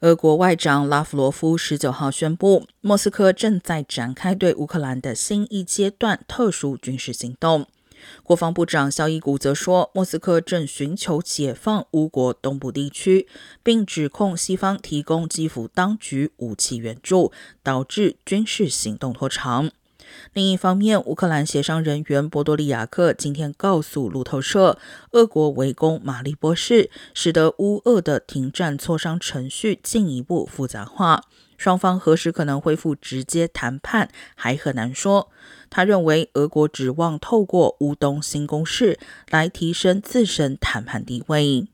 俄国外长拉夫罗夫十九号宣布，莫斯科正在展开对乌克兰的新一阶段特殊军事行动。国防部长肖伊古则说，莫斯科正寻求解放乌国东部地区，并指控西方提供基辅当局武器援助，导致军事行动拖长。另一方面，乌克兰协商人员波多利亚克今天告诉路透社，俄国围攻马利波市，使得乌俄的停战磋商程序进一步复杂化。双方何时可能恢复直接谈判，还很难说。他认为，俄国指望透过乌东新攻势来提升自身谈判地位。